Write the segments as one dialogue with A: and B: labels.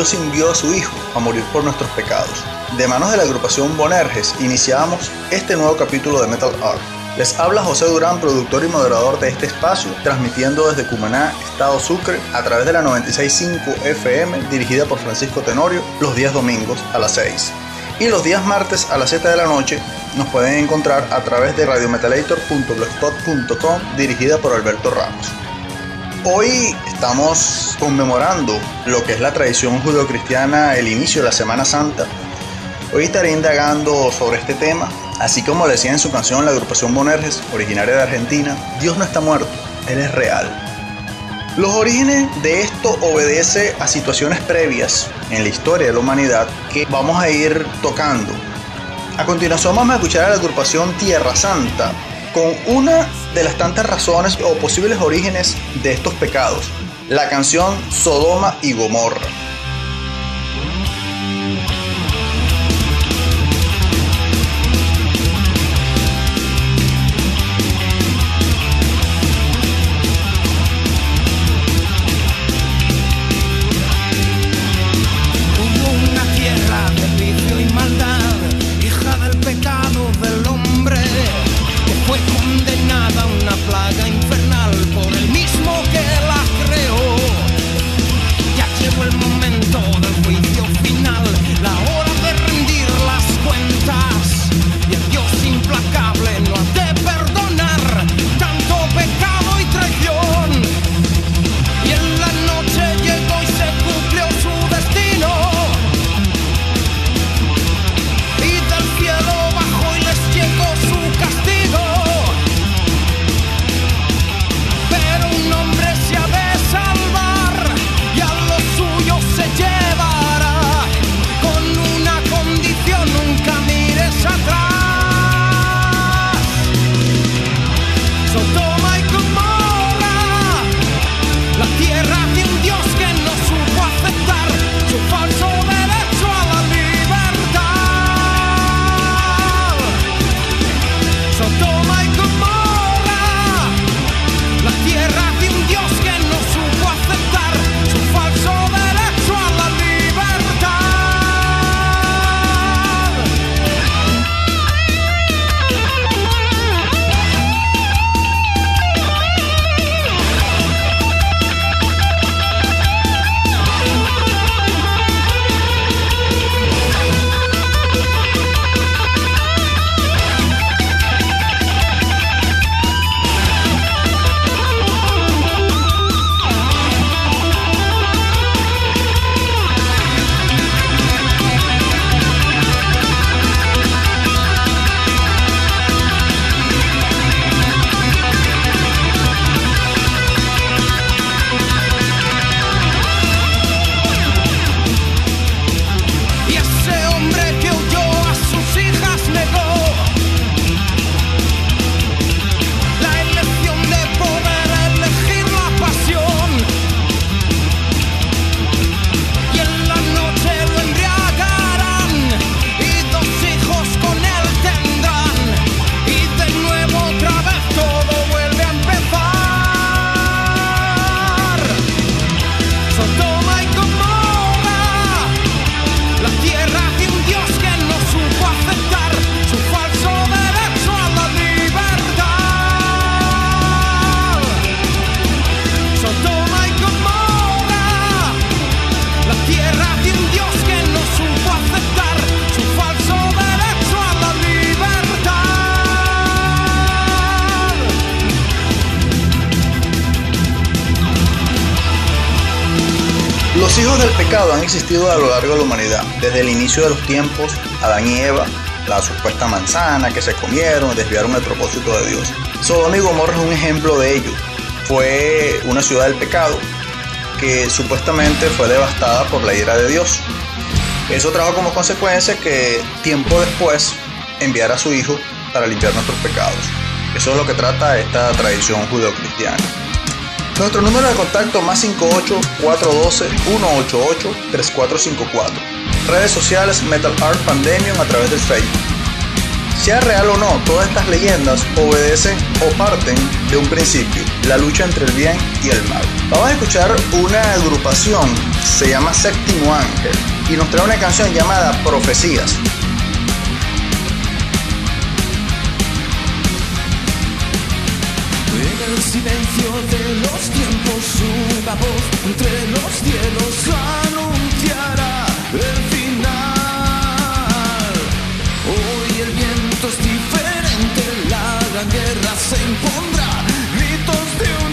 A: Dios envió a su Hijo a morir por nuestros pecados. De manos de la agrupación Bonerges iniciamos este nuevo capítulo de Metal Art. Les habla José Durán, productor y moderador de este espacio, transmitiendo desde Cumaná, Estado Sucre, a través de la 96.5 FM, dirigida por Francisco Tenorio, los días domingos a las 6. Y los días martes a las 7 de la noche nos pueden encontrar a través de radiometalator.blogspot.com, dirigida por Alberto Ramos. Hoy estamos conmemorando lo que es la tradición judeocristiana, el inicio de la Semana Santa. Hoy estaré indagando sobre este tema, así como decía en su canción la agrupación Bonerges, originaria de Argentina, Dios no está muerto, Él es real. Los orígenes de esto obedece a situaciones previas en la historia de la humanidad que vamos a ir tocando. A continuación vamos a escuchar a la agrupación Tierra Santa con una de las tantas razones o posibles orígenes de estos pecados, la canción Sodoma y Gomorra. Existido a lo largo de la humanidad, desde el inicio de los tiempos, Adán y Eva, la supuesta manzana que se comieron, desviaron el propósito de Dios. Sodoma y Gomorra es un ejemplo de ello. Fue una ciudad del pecado que supuestamente fue devastada por la ira de Dios. Eso trajo como consecuencia que tiempo después enviara a su hijo para limpiar nuestros pecados. Eso es lo que trata esta tradición judeocristiana. Nuestro número de contacto más 58 412 188 3454. Redes sociales Metal Art Pandemium a través del Facebook. Sea real o no, todas estas leyendas obedecen o parten de un principio, la lucha entre el bien y el mal. Vamos a escuchar una agrupación, se llama Séptimo Ángel, y nos trae una canción llamada Profecías.
B: Silencio de los tiempos, una voz entre los cielos anunciará el final. Hoy el viento es diferente, la gran guerra se impondrá, gritos de un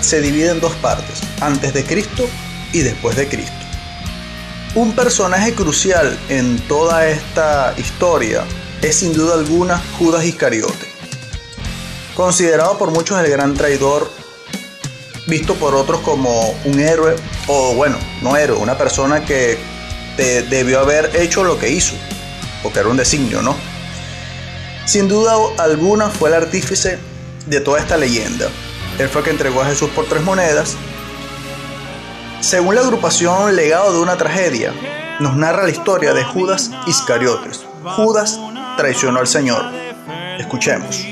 B: se
A: divide en dos partes, antes de Cristo y después de Cristo. Un personaje crucial en toda esta historia es sin duda alguna Judas Iscariote, considerado por muchos el gran traidor, visto por otros como un héroe, o bueno, no héroe, una persona que te- debió haber hecho lo que hizo, porque era un designio, ¿no? Sin duda alguna fue el artífice de toda esta leyenda. Él fue que entregó a Jesús por tres monedas. Según la agrupación Legado de una tragedia, nos narra la historia de Judas Iscariotes. Judas
C: traicionó al Señor. Escuchemos.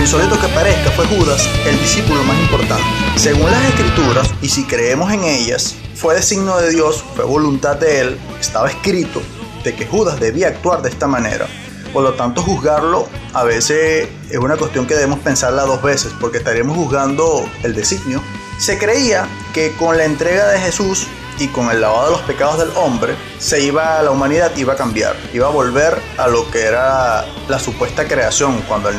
C: Insólito que parezca, fue Judas el discípulo más importante. Según las escrituras, y si creemos en ellas, fue designo de Dios, fue voluntad de Él, estaba escrito de que Judas debía actuar de esta manera. Por lo tanto, juzgarlo a veces es una cuestión que debemos pensarla dos veces, porque estaríamos juzgando el designio. Se creía que con la entrega de Jesús y con el lavado de los pecados del hombre, se iba, la humanidad iba a cambiar, iba a volver a lo que era la supuesta creación, cuando el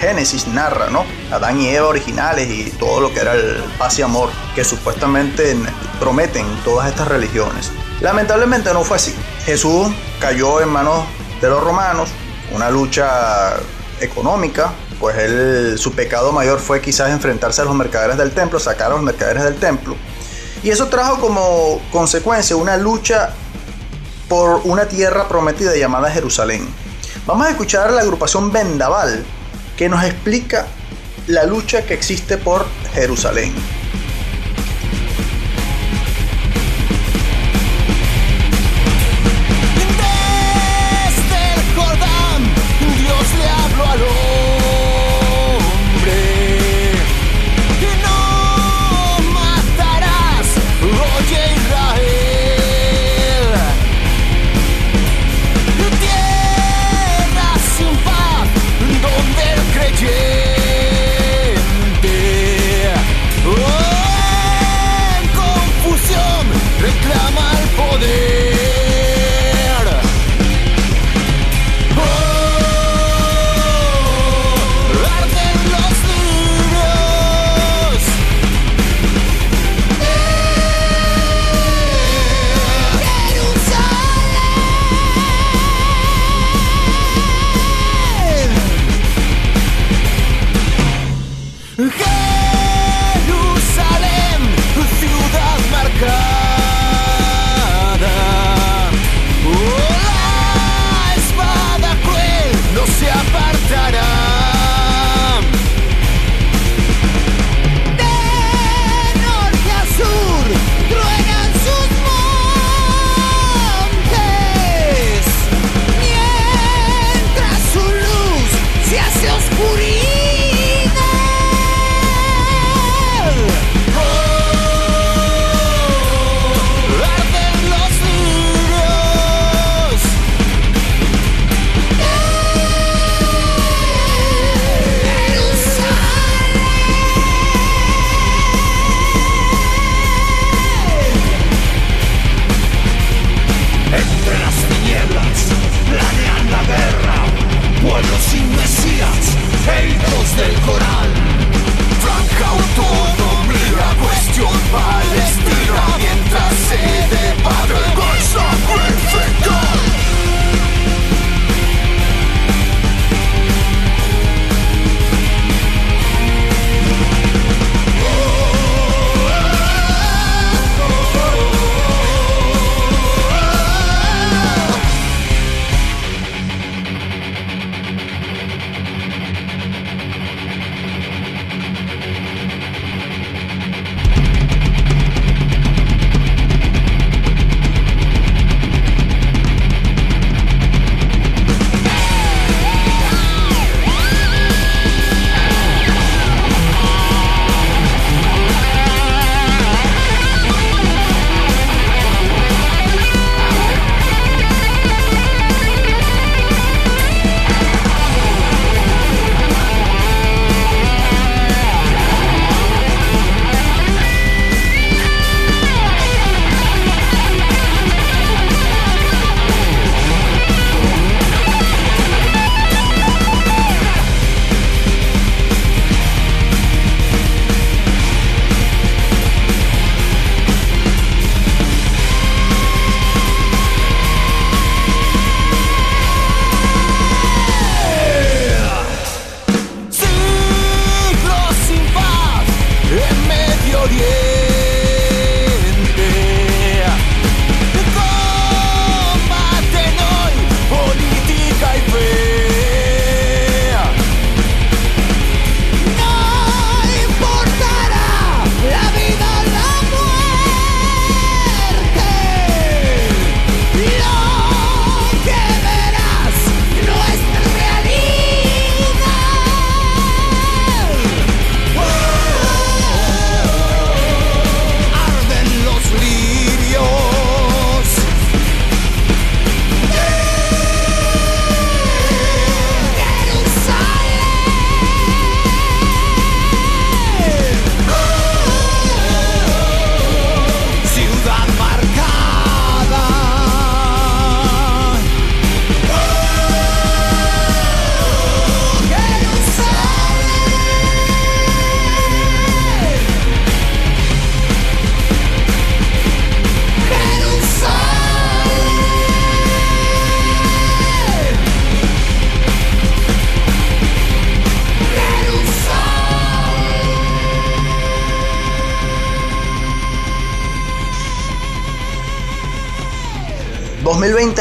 C: Génesis narra, ¿no? Adán y Eva originales y todo lo que era el paz y amor que supuestamente prometen todas estas religiones. Lamentablemente no fue así. Jesús cayó en manos de los romanos, una lucha económica, pues él, su pecado mayor fue quizás enfrentarse a los mercaderes del templo, sacar a los mercaderes del templo. Y eso trajo como consecuencia una lucha por una tierra prometida llamada Jerusalén. Vamos a escuchar la agrupación Vendaval que nos explica la lucha que existe por Jerusalén.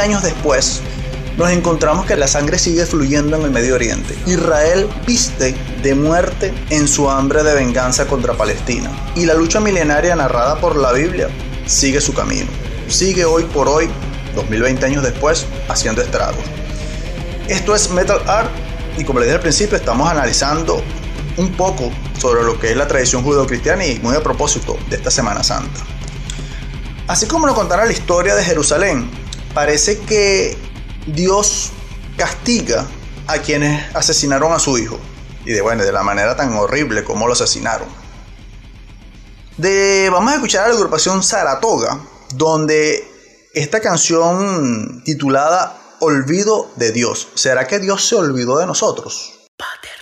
A: Años después, nos encontramos que la sangre sigue fluyendo en el Medio Oriente. Israel viste de muerte en su hambre de venganza contra Palestina. Y la lucha milenaria narrada por la Biblia sigue su camino. Sigue hoy por hoy, 2020 años después, haciendo estragos. Esto es Metal Art y como les dije al principio, estamos analizando un poco sobre lo que es la tradición judeocristiana y muy a propósito de esta Semana Santa. Así como nos contará la historia de Jerusalén, parece que Dios castiga a quienes asesinaron a su hijo. Y de bueno, de la manera tan horrible como lo asesinaron. De, vamos a escuchar a la agrupación Saratoga, donde esta canción titulada Olvido de Dios. ¿Será que Dios se olvidó de nosotros?
D: Pater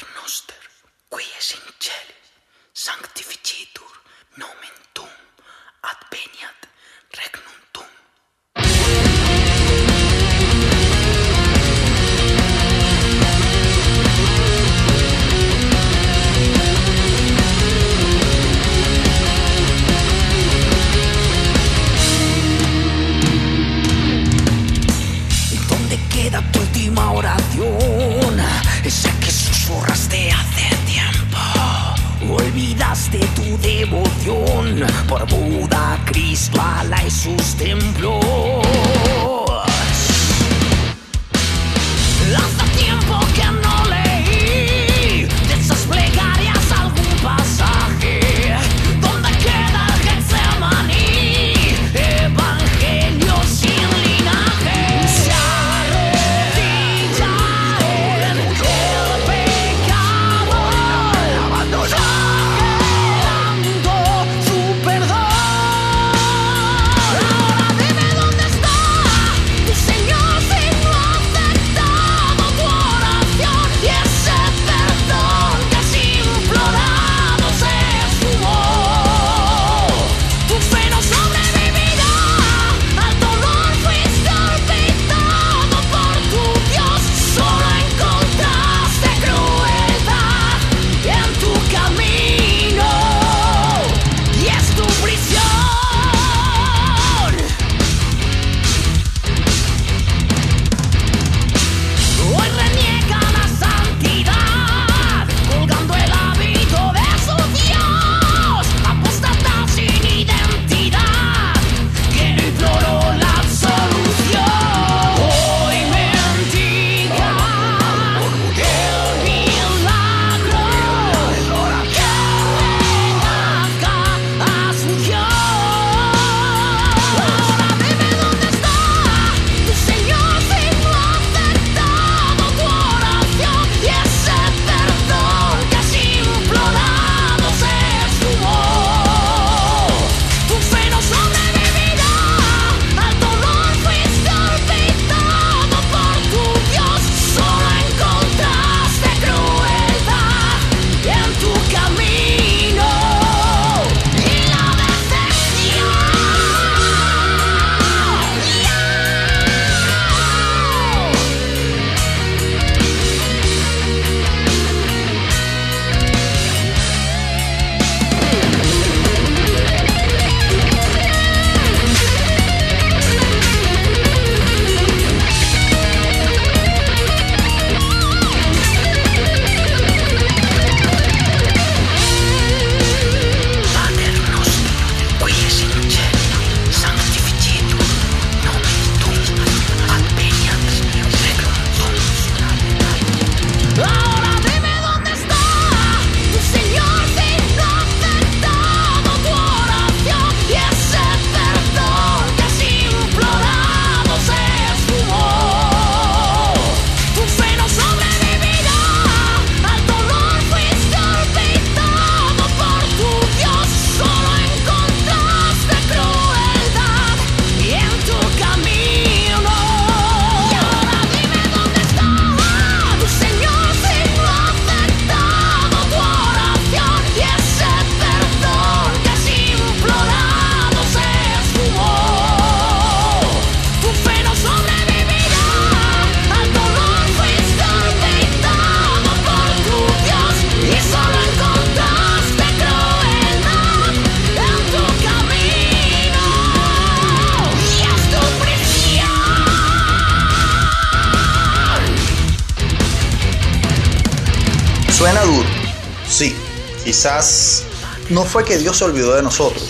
A: no fue que Dios se olvidó de nosotros.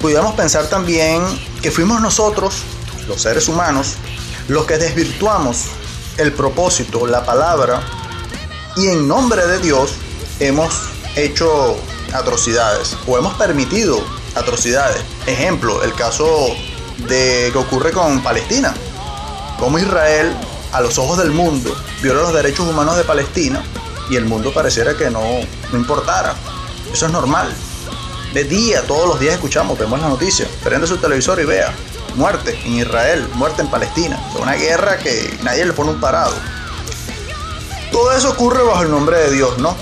A: Pudiéramos pensar también que fuimos nosotros, los seres humanos, los que desvirtuamos el propósito, la palabra, y en nombre de Dios hemos hecho atrocidades o hemos permitido atrocidades. Ejemplo, el caso de que ocurre con Palestina. Como Israel, a los ojos del mundo, viola los derechos humanos de Palestina y el mundo pareciera que no, no importara. Eso es normal. De día, todos los días escuchamos, vemos las noticias. Prende su televisor y vea. Muerte en Israel, muerte en Palestina. Es una guerra que nadie le pone un parado. Todo eso ocurre bajo el nombre de Dios, ¿no?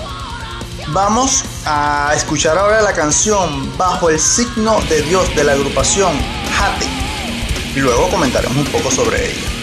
A: Vamos a escuchar ahora la canción Bajo el signo de Dios de la agrupación Hate y luego comentaremos un poco sobre ella.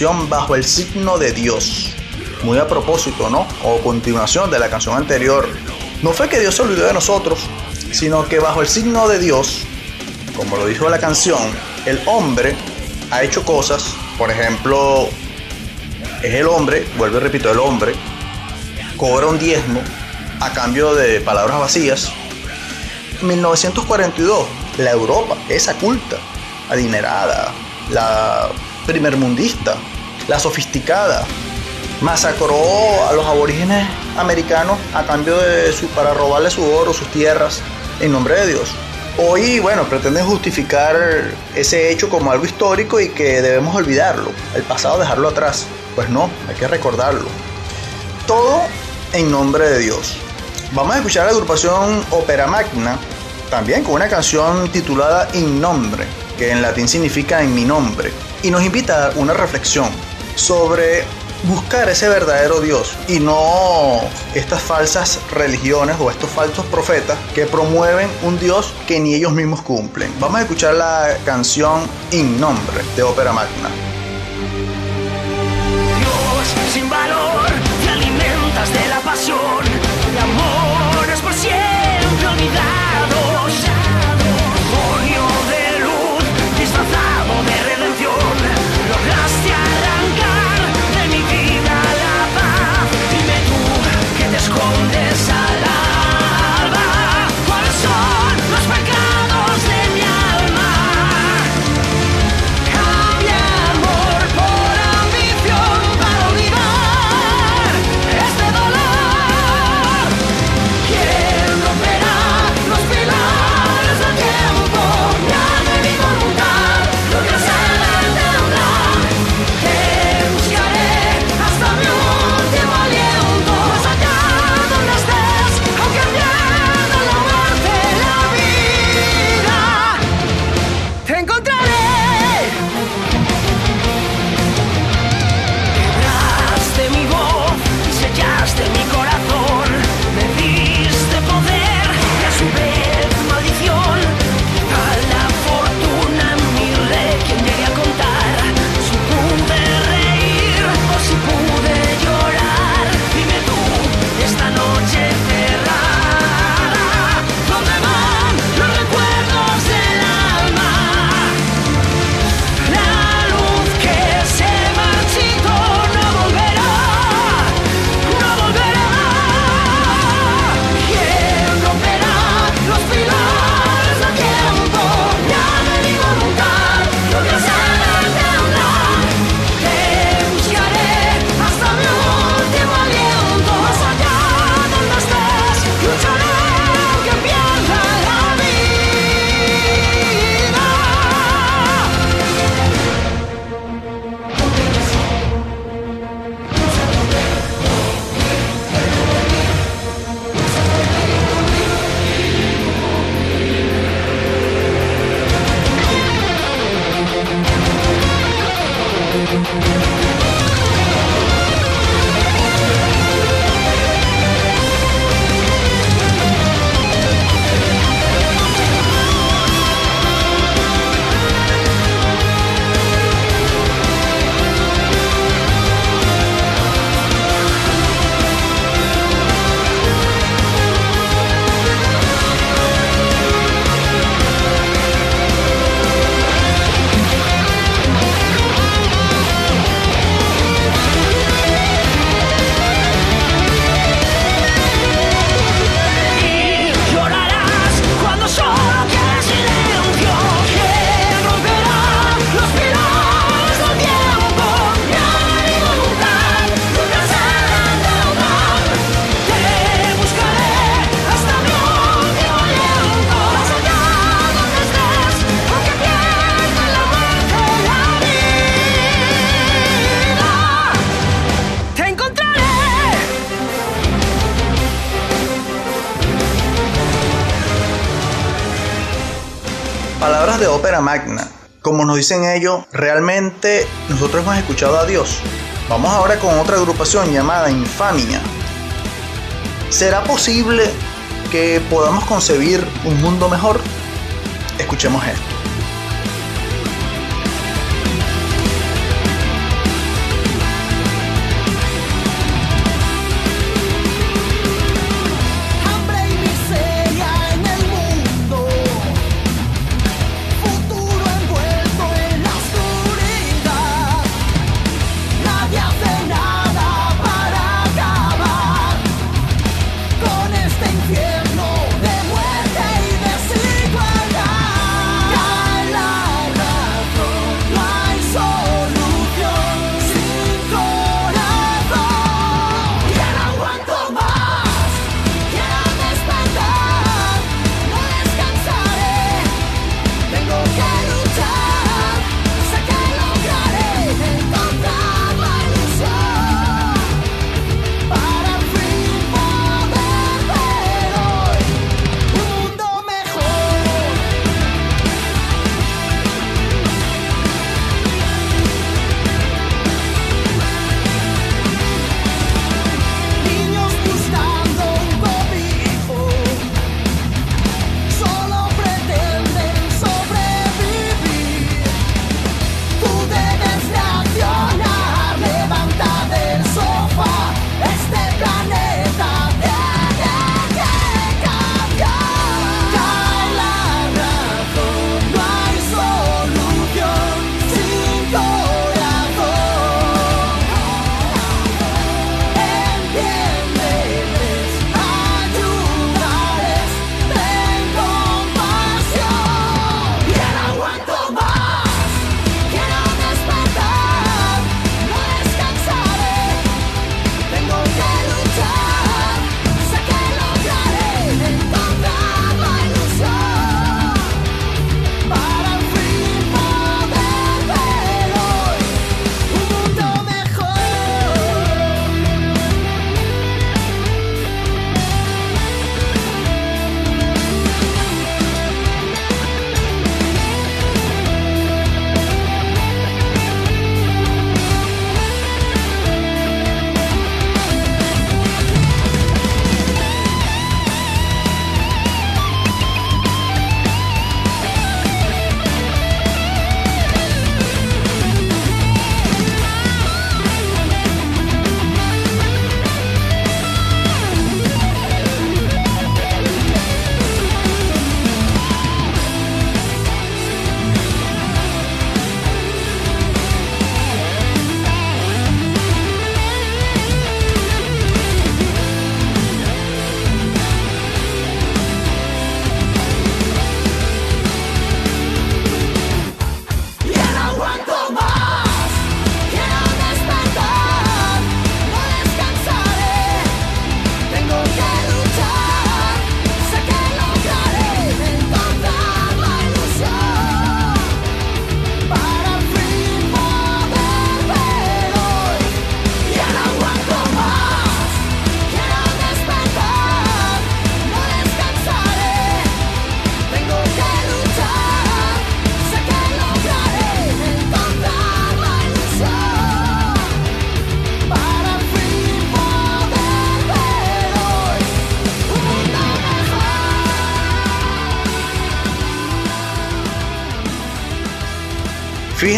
A: Bajo el signo de Dios. Muy a propósito, ¿no? O continuación de la canción anterior. No fue que Dios se olvidó de nosotros, sino que bajo el signo de Dios, como lo dijo la canción, el hombre ha hecho cosas, por ejemplo, es el hombre, vuelvo y repito, el hombre, cobra un diezmo a cambio de palabras vacías. 1942, la Europa, esa culta, adinerada, la primermundista, la sofisticada, masacró a los aborígenes americanos a cambio de su, para robarle su oro, sus tierras, en nombre de Dios. Hoy, bueno, pretenden justificar ese hecho como algo histórico y que debemos olvidarlo, el pasado dejarlo atrás. Pues no, hay que recordarlo. Todo en nombre de Dios. Vamos a escuchar la agrupación Opera Magna, también con una canción titulada In Nombre, que en latín significa en mi nombre, y nos invita a una reflexión sobre buscar ese verdadero Dios y no estas falsas religiones o estos falsos profetas que promueven un Dios que ni ellos mismos cumplen. Vamos a escuchar la canción In Nombre de Ópera Magna.
C: Dios sin valor, te alimentas de la pasión, de amores de
A: ópera magna. Como nos dicen ellos, realmente nosotros hemos escuchado a Dios. Vamos ahora con otra agrupación llamada Infamia. ¿Será posible que podamos concebir un mundo mejor? Escuchemos esto.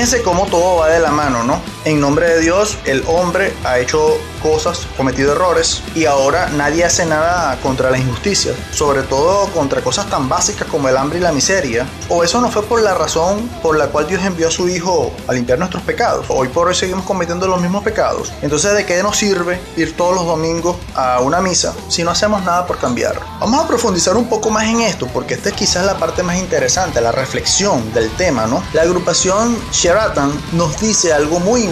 C: Fíjense cómo todo va de la mano, ¿no? En nombre de Dios, el hombre ha hecho cosas, cometido errores y ahora nadie hace nada contra la injusticia, sobre todo contra cosas tan básicas como el hambre y la miseria. O eso no fue por la razón por la cual Dios envió a su Hijo a limpiar nuestros pecados. Hoy por hoy seguimos cometiendo los mismos pecados. Entonces, ¿de qué nos sirve ir todos los domingos a una misa si no hacemos nada por cambiar? Vamos a profundizar un poco más en esto porque esta es quizás la parte más interesante, la reflexión del tema, ¿no? La agrupación Sheraton nos dice algo muy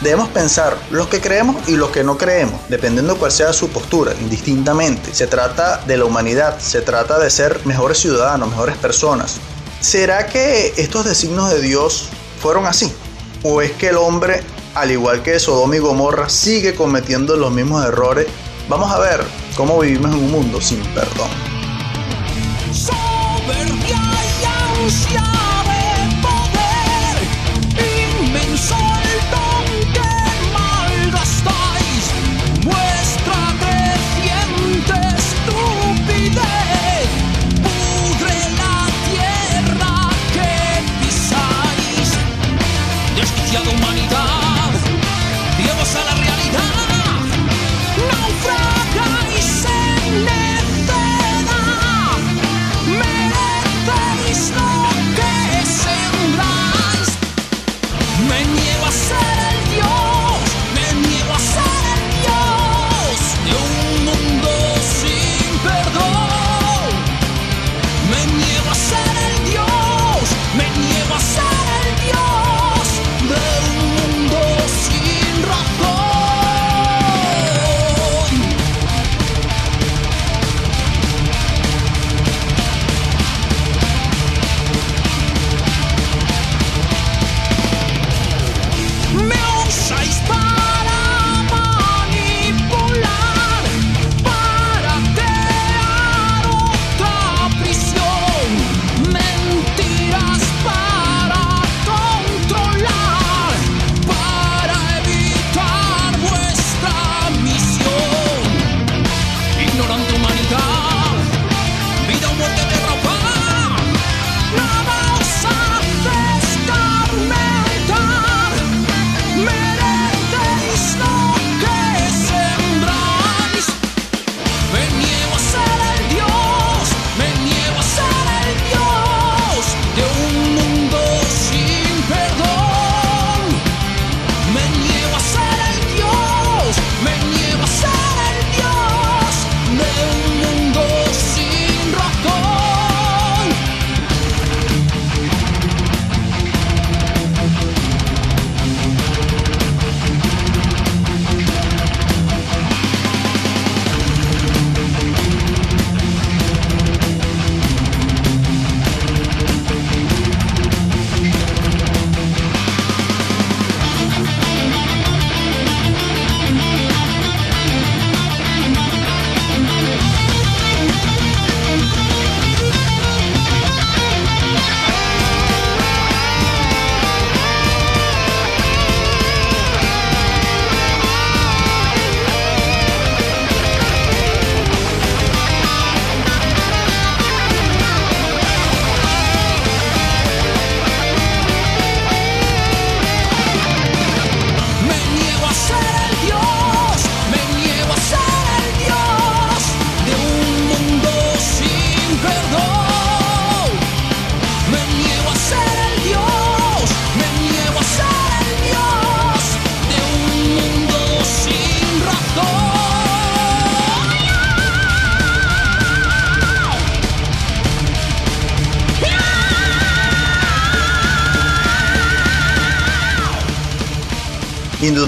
C: Debemos pensar los que creemos y los que no creemos, dependiendo cuál sea su postura, indistintamente. Se trata de la humanidad, se trata de ser mejores ciudadanos, mejores personas. ¿Será que estos designios de Dios fueron así? ¿O es que el hombre, al igual que Sodoma y Gomorra, sigue cometiendo los mismos errores? Vamos a ver cómo vivimos en un mundo sin perdón.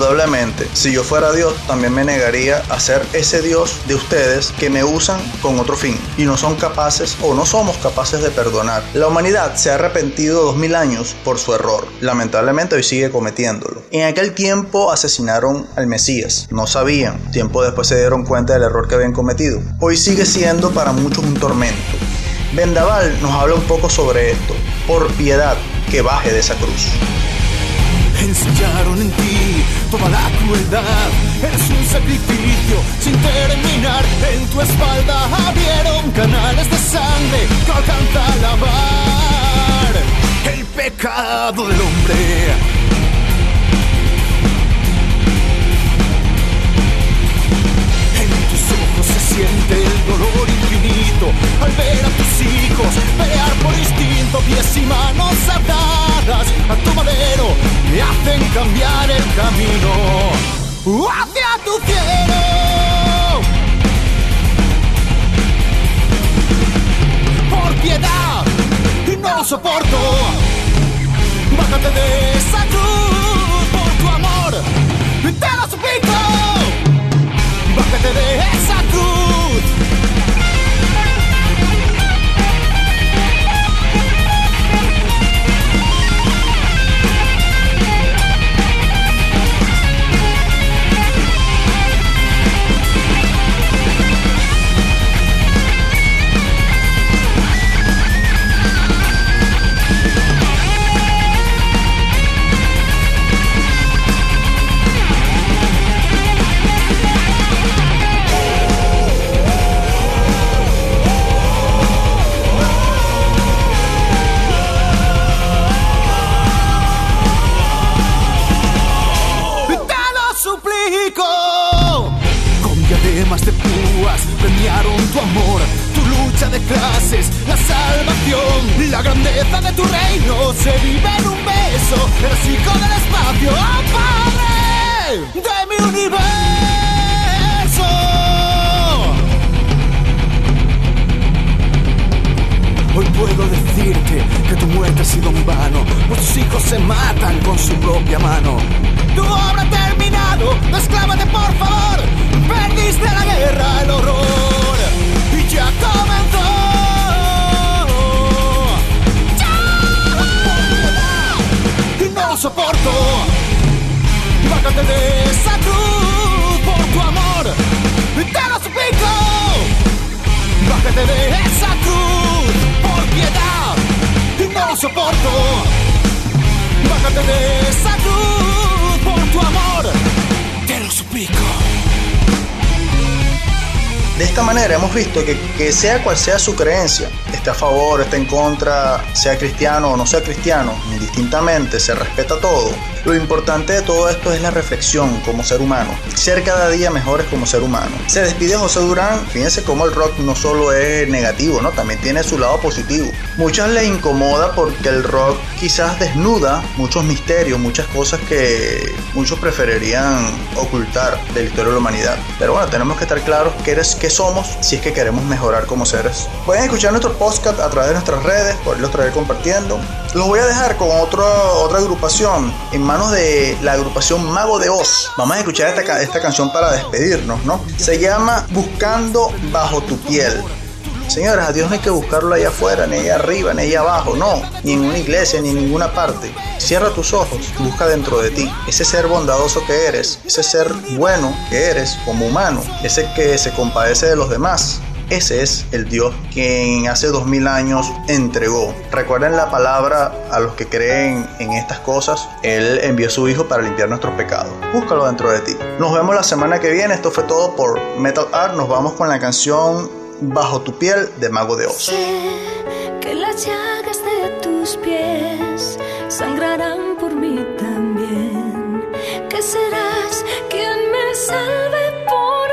C: Indudablemente, si yo fuera Dios, también me negaría a ser ese Dios de ustedes que me usan con otro fin y no son capaces o no somos capaces de perdonar. La humanidad se ha arrepentido dos mil años por su error. Lamentablemente hoy sigue cometiéndolo. En aquel tiempo asesinaron al Mesías. No sabían. Tiempo después se dieron cuenta del error que habían cometido. Hoy sigue siendo para muchos un tormento. Vendaval nos habla un poco sobre esto. Por piedad, que baje de esa cruz.
B: En ti toda la crueldad. Eres un sacrificio sin terminar. En tu espalda abrieron canales de sangre que alcanza a lavar el pecado. del hombre. Al ver a tus hijos pelear por instinto, pies y manos atadas a tu madero me hacen cambiar el camino hacia tu cielo. Por piedad no soporto. Bájate de esa cruz por tu amor. Te lo suplico. Bájate de esa cruz. Que,
A: sea cual sea su creencia, esté a favor, esté en contra, sea cristiano o no sea cristiano, indistintamente, se respeta todo. Lo importante de todo esto es la reflexión como ser humano, ser cada día mejores como ser humano. Se despide José Durán, fíjense cómo el rock no solo es negativo, ¿no? También tiene su lado positivo. Muchas les incomoda porque el rock quizás desnuda muchos misterios, muchas cosas que muchos preferirían ocultar de la historia de la humanidad. Pero bueno, tenemos que estar claros qué, eres, qué somos si es que queremos mejorar como seres. Pueden escuchar nuestro podcast a través de nuestras redes, por los traer compartiendo. Los voy a dejar con otra otra agrupación en manos de la agrupación Mago de Oz. Vamos a escuchar esta, esta canción para despedirnos, ¿no? Se llama Buscando bajo tu piel. Señores, a Dios no hay que buscarlo allá afuera, ni allá arriba, ni allá abajo, no, ni en una iglesia, ni en ninguna parte. Cierra tus ojos, busca dentro de ti. Ese ser bondadoso que eres, ese ser bueno que eres como humano, ese que se compadece de los demás. Ese es el Dios quien hace dos mil años entregó. Recuerden la palabra a los que creen en estas cosas. Él envió a su Hijo para limpiar nuestros pecados. Búscalo dentro de ti. Nos vemos la semana que viene. Esto fue todo por Metal Art. Nos vamos con la canción Bajo tu piel de Mago de Oz.
E: Que las llagas de tus pies sangrarán por mí también. Serás quien me salve por